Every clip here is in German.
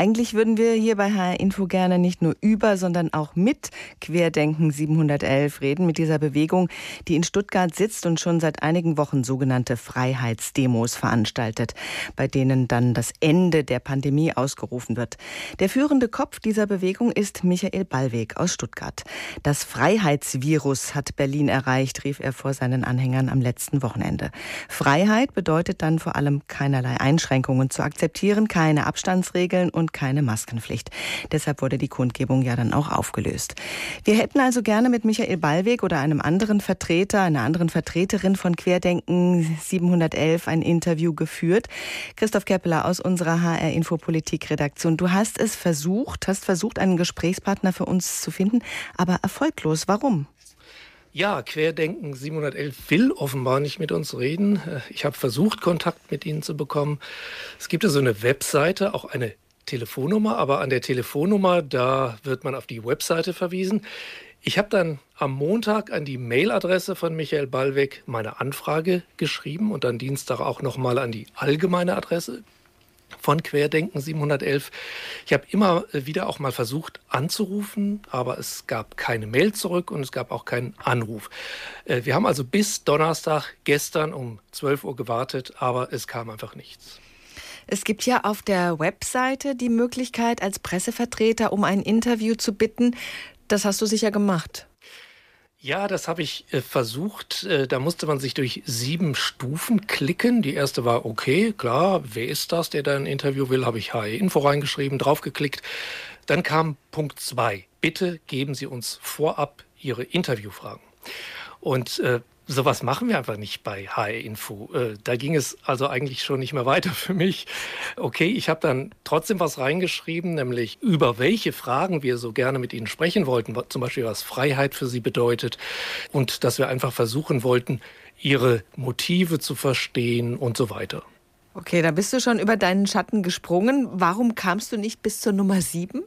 Eigentlich würden wir hier bei HR Info gerne nicht nur über, sondern auch mit Querdenken 711 reden, mit dieser Bewegung, die in Stuttgart sitzt und schon seit einigen Wochen sogenannte Freiheitsdemos veranstaltet, bei denen dann das Ende der Pandemie ausgerufen wird. Der führende Kopf dieser Bewegung ist Michael Ballweg aus Stuttgart. Das Freiheitsvirus hat Berlin erreicht, rief er vor seinen Anhängern am letzten Wochenende. Freiheit bedeutet dann vor allem keinerlei Einschränkungen zu akzeptieren, keine Abstandsregeln und und keine Maskenpflicht. Deshalb wurde die Kundgebung ja dann auch aufgelöst. Wir hätten also gerne mit Michael Ballweg oder einem anderen Vertreter, einer anderen Vertreterin von Querdenken 711 ein Interview geführt. Christoph Keppeler aus unserer HR Infopolitik Redaktion. Du hast es versucht, hast versucht, einen Gesprächspartner für uns zu finden, aber erfolglos. Warum? Ja, Querdenken 711 will offenbar nicht mit uns reden. Ich habe versucht, Kontakt mit ihnen zu bekommen. Es gibt ja so eine Webseite, auch eine Telefonnummer, aber an der Telefonnummer, da wird man auf die Webseite verwiesen. Ich habe dann am Montag an die Mailadresse von Michael Ballweg meine Anfrage geschrieben und dann Dienstag auch nochmal an die allgemeine Adresse von Querdenken 711. Ich habe immer wieder auch mal versucht anzurufen, aber es gab keine Mail zurück und es gab auch keinen Anruf. Äh, wir haben also bis Donnerstag gestern um 12 Uhr gewartet, aber es kam einfach nichts. Es gibt ja auf der Webseite die Möglichkeit, als Pressevertreter um ein Interview zu bitten. Das hast du sicher gemacht. Ja, das habe ich äh, versucht. Äh, da musste man sich durch sieben Stufen klicken. Die erste war okay, klar, wer ist das, der da ein Interview will? Habe ich HE Info reingeschrieben, draufgeklickt. Dann kam Punkt zwei. Bitte geben Sie uns vorab Ihre Interviewfragen. Und äh, sowas machen wir einfach nicht bei HR Info. Äh, da ging es also eigentlich schon nicht mehr weiter für mich. Okay, ich habe dann trotzdem was reingeschrieben, nämlich über welche Fragen wir so gerne mit Ihnen sprechen wollten, zum Beispiel was Freiheit für Sie bedeutet und dass wir einfach versuchen wollten, Ihre Motive zu verstehen und so weiter. Okay, da bist du schon über deinen Schatten gesprungen. Warum kamst du nicht bis zur Nummer sieben?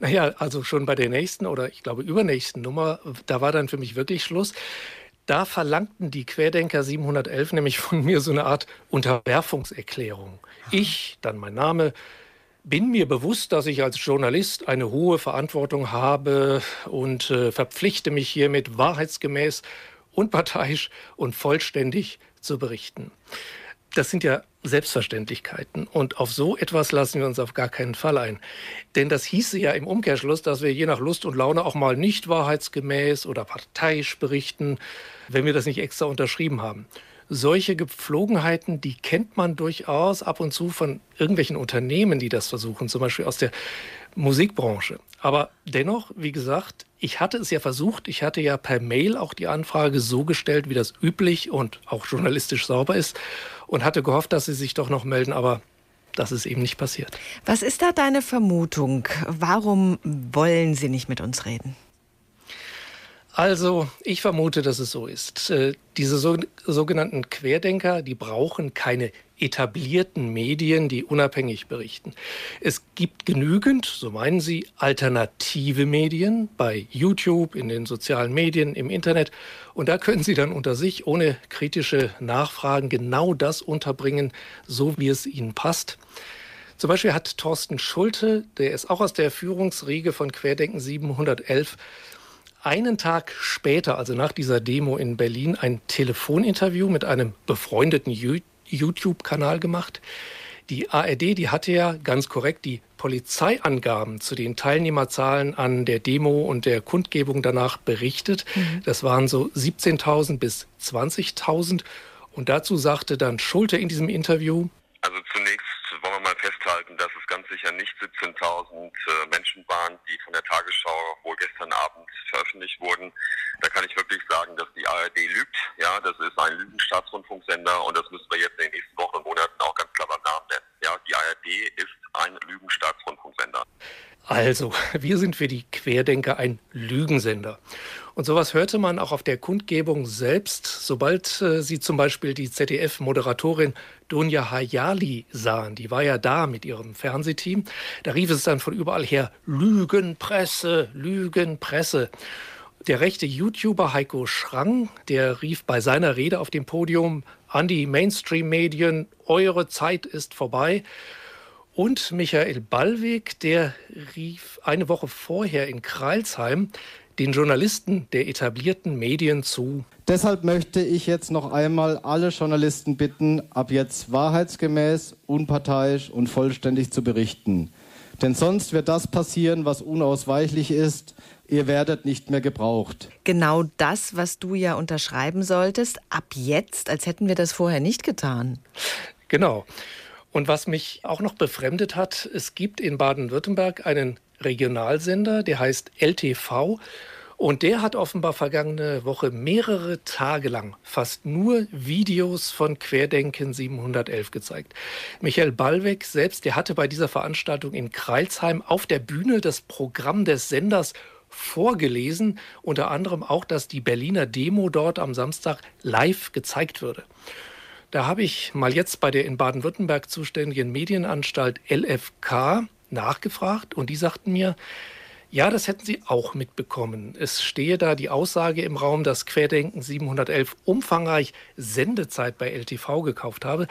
Naja, also schon bei der nächsten oder ich glaube übernächsten Nummer, da war dann für mich wirklich Schluss. Da verlangten die Querdenker 711 nämlich von mir so eine Art Unterwerfungserklärung. Ich, dann mein Name, bin mir bewusst, dass ich als Journalist eine hohe Verantwortung habe und äh, verpflichte mich hiermit wahrheitsgemäß, unparteiisch und vollständig zu berichten das sind ja Selbstverständlichkeiten. Und auf so etwas lassen wir uns auf gar keinen Fall ein. Denn das hieße ja im Umkehrschluss, dass wir je nach Lust und Laune auch mal nicht wahrheitsgemäß oder parteiisch berichten, wenn wir das nicht extra unterschrieben haben. Solche Gepflogenheiten, die kennt man durchaus ab und zu von irgendwelchen Unternehmen, die das versuchen, zum Beispiel aus der Musikbranche. Aber dennoch, wie gesagt, ich hatte es ja versucht, ich hatte ja per Mail auch die Anfrage so gestellt, wie das üblich und auch journalistisch sauber ist und hatte gehofft, dass sie sich doch noch melden, aber das ist eben nicht passiert. Was ist da deine Vermutung? Warum wollen sie nicht mit uns reden? Also, ich vermute, dass es so ist. Äh, diese sogenannten Querdenker, die brauchen keine etablierten Medien, die unabhängig berichten. Es gibt genügend, so meinen sie, alternative Medien bei YouTube, in den sozialen Medien, im Internet. Und da können sie dann unter sich ohne kritische Nachfragen genau das unterbringen, so wie es ihnen passt. Zum Beispiel hat Thorsten Schulte, der ist auch aus der Führungsriege von Querdenken 711, einen Tag später, also nach dieser Demo in Berlin, ein Telefoninterview mit einem befreundeten YouTube-Kanal gemacht. Die ARD, die hatte ja ganz korrekt die Polizeiangaben zu den Teilnehmerzahlen an der Demo und der Kundgebung danach berichtet. Mhm. Das waren so 17.000 bis 20.000. Und dazu sagte dann Schulte in diesem Interview, also zunächst wollen wir mal festhalten, dass es ganz sicher nicht 17.000 äh, Menschen waren, die von der Tagesschau wohl gestern Abend veröffentlicht wurden. Da kann ich wirklich sagen, dass die ARD lügt. Ja, das ist ein Lügenstaatsrundfunksender und das müssen wir jetzt in den nächsten Wochen und Monaten auch ganz klar beim Namen nennen. Ja, die ARD ist ein Lügenstaatsrundfunksender. Also, wir sind für die Querdenker ein Lügensender. Und sowas hörte man auch auf der Kundgebung selbst, sobald äh, sie zum Beispiel die ZDF-Moderatorin Dunja Hayali sahen. Die war ja da mit ihrem Fernsehteam. Da rief es dann von überall her Lügenpresse, Lügenpresse. Der rechte YouTuber Heiko Schrang, der rief bei seiner Rede auf dem Podium an die Mainstream-Medien, eure Zeit ist vorbei. Und Michael Ballweg, der rief eine Woche vorher in Kreilsheim den Journalisten der etablierten Medien zu. Deshalb möchte ich jetzt noch einmal alle Journalisten bitten, ab jetzt wahrheitsgemäß, unparteiisch und vollständig zu berichten. Denn sonst wird das passieren, was unausweichlich ist. Ihr werdet nicht mehr gebraucht. Genau das, was du ja unterschreiben solltest, ab jetzt, als hätten wir das vorher nicht getan. Genau. Und was mich auch noch befremdet hat, es gibt in Baden-Württemberg einen Regionalsender, der heißt LTV. Und der hat offenbar vergangene Woche mehrere Tage lang fast nur Videos von Querdenken 711 gezeigt. Michael Ballweg selbst, der hatte bei dieser Veranstaltung in Kreilsheim auf der Bühne das Programm des Senders vorgelesen, unter anderem auch, dass die Berliner Demo dort am Samstag live gezeigt würde. Da habe ich mal jetzt bei der in Baden-Württemberg zuständigen Medienanstalt LFK nachgefragt und die sagten mir, ja, das hätten Sie auch mitbekommen. Es stehe da die Aussage im Raum, dass Querdenken 711 umfangreich Sendezeit bei LTV gekauft habe.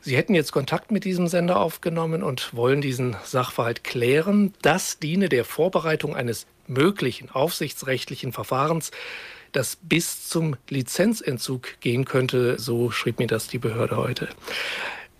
Sie hätten jetzt Kontakt mit diesem Sender aufgenommen und wollen diesen Sachverhalt klären. Das diene der Vorbereitung eines möglichen aufsichtsrechtlichen Verfahrens, das bis zum Lizenzentzug gehen könnte. So schrieb mir das die Behörde heute.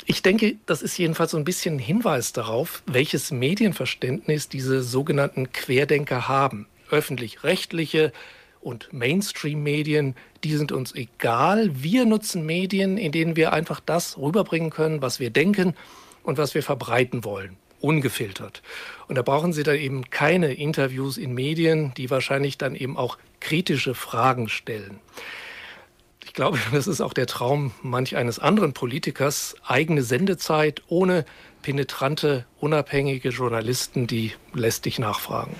Ich denke, das ist jedenfalls so ein bisschen ein Hinweis darauf, welches Medienverständnis diese sogenannten Querdenker haben. Öffentlich-rechtliche und Mainstream-Medien, die sind uns egal. Wir nutzen Medien, in denen wir einfach das rüberbringen können, was wir denken und was wir verbreiten wollen ungefiltert. Und da brauchen Sie dann eben keine Interviews in Medien, die wahrscheinlich dann eben auch kritische Fragen stellen glaube, das ist auch der Traum manch eines anderen Politikers, eigene Sendezeit ohne penetrante, unabhängige Journalisten, die lästig nachfragen.